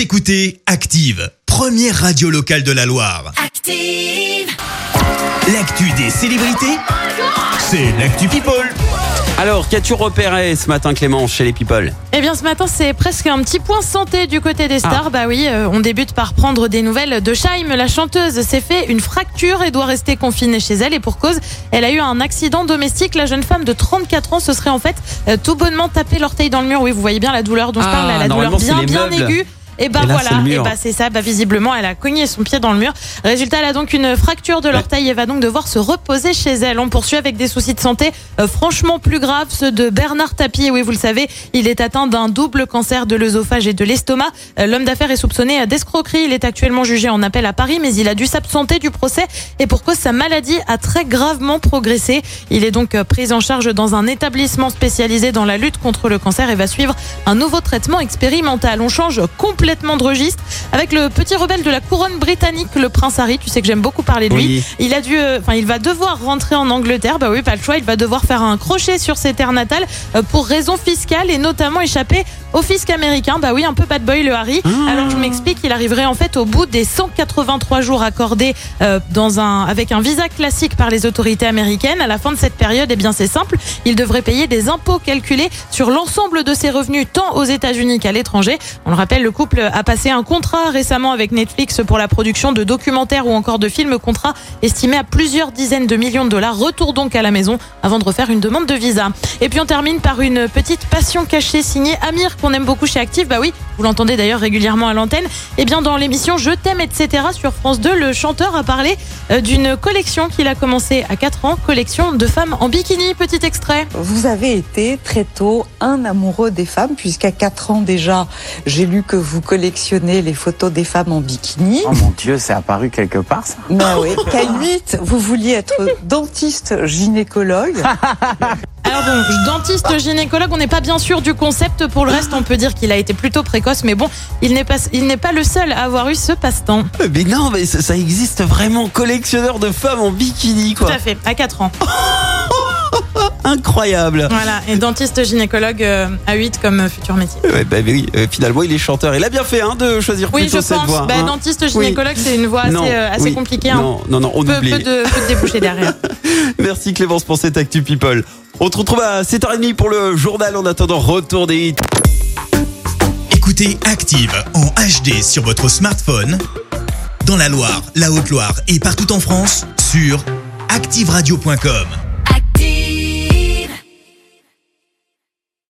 Vous écoutez Active, première radio locale de la Loire. Active. L'actu des célébrités, c'est l'actu People. Alors, qu'as-tu repéré ce matin, Clément, chez les people? Eh bien, ce matin, c'est presque un petit point santé du côté des stars. Ah. Bah oui, euh, on débute par prendre des nouvelles de Shaim. La chanteuse s'est fait une fracture et doit rester confinée chez elle. Et pour cause, elle a eu un accident domestique. La jeune femme de 34 ans se serait en fait euh, tout bonnement tapé l'orteil dans le mur. Oui, vous voyez bien la douleur dont je Ah, parle, la douleur bien, bien aiguë. Et bah là, c'est voilà, et bah c'est ça. Bah visiblement, elle a cogné son pied dans le mur. Résultat, elle a donc une fracture de l'orteil et va donc devoir se reposer chez elle. On poursuit avec des soucis de santé euh, franchement plus graves, ceux de Bernard Tapie. Oui, vous le savez, il est atteint d'un double cancer de l'œsophage et de l'estomac. Euh, L'homme d'affaires est soupçonné d'escroquerie. Il est actuellement jugé en appel à Paris, mais il a dû s'absenter du procès et pour cause sa maladie a très gravement progressé. Il est donc euh, pris en charge dans un établissement spécialisé dans la lutte contre le cancer et va suivre un nouveau traitement expérimental. On change complètement de registre avec le petit rebelle de la couronne britannique, le prince Harry. Tu sais que j'aime beaucoup parler de lui. Oui. Il a dû, euh, enfin, il va devoir rentrer en Angleterre. Bah oui, pas le choix. Il va devoir faire un crochet sur ses terres natales euh, pour raisons fiscales et notamment échapper au fisc américain. Bah oui, un peu bad boy le Harry. Alors je m'explique, il arriverait en fait au bout des 183 jours accordés euh, dans un avec un visa classique par les autorités américaines. À la fin de cette période, eh bien c'est simple, il devrait payer des impôts calculés sur l'ensemble de ses revenus tant aux États-Unis qu'à l'étranger. On le rappelle, le couple a passé un contrat récemment avec Netflix pour la production de documentaires ou encore de films, contrat estimé à plusieurs dizaines de millions de dollars. Retour donc à la maison avant de refaire une demande de visa. Et puis on termine par une petite passion cachée signée Amir qu'on aime beaucoup chez Active. Bah oui, vous l'entendez d'ailleurs régulièrement à l'antenne. Et bien dans l'émission Je t'aime etc sur France 2, le chanteur a parlé euh, d'une collection qu'il a commencé à 4 ans, collection de femmes en bikini. Petit extrait. Vous avez été très tôt un amoureux des femmes, puisqu'à 4 ans déjà, j'ai lu que vous collectionnez les photos des femmes en bikini. Oh mon dieu, c'est apparu quelque part ça. Ben oui. Qu'à 8, vous vouliez être dentiste gynécologue. Alors bon, dentiste gynécologue, on n'est pas bien sûr du concept. Pour le reste, on peut dire qu'il a été plutôt précoce, mais bon, il n'est pas, il n'est pas le seul à avoir eu ce passe-temps. Mais non, mais ça, ça existe vraiment, collectionneur de femmes en bikini, Tout quoi. à fait, à 4 ans. Incroyable. Voilà, et dentiste gynécologue euh, à 8 comme futur métier. Ouais, bah oui, euh, finalement, il est chanteur. Il a bien fait hein, de choisir Oui, plutôt je cette pense. voie. Bah, hein. dentiste gynécologue, c'est une voie assez, Non, euh, assez oui. compliquée. hein. Non, non, non, on Peu, oublie. peu de, peu de débouchés derrière. Merci Clémence pour cette Actu People. On te retrouve à 7h30 pour le journal. En attendant, retour des hits. Écoutez Active en HD sur votre smartphone, dans la Loire, la Haute-Loire et partout en France, sur activeradio.com.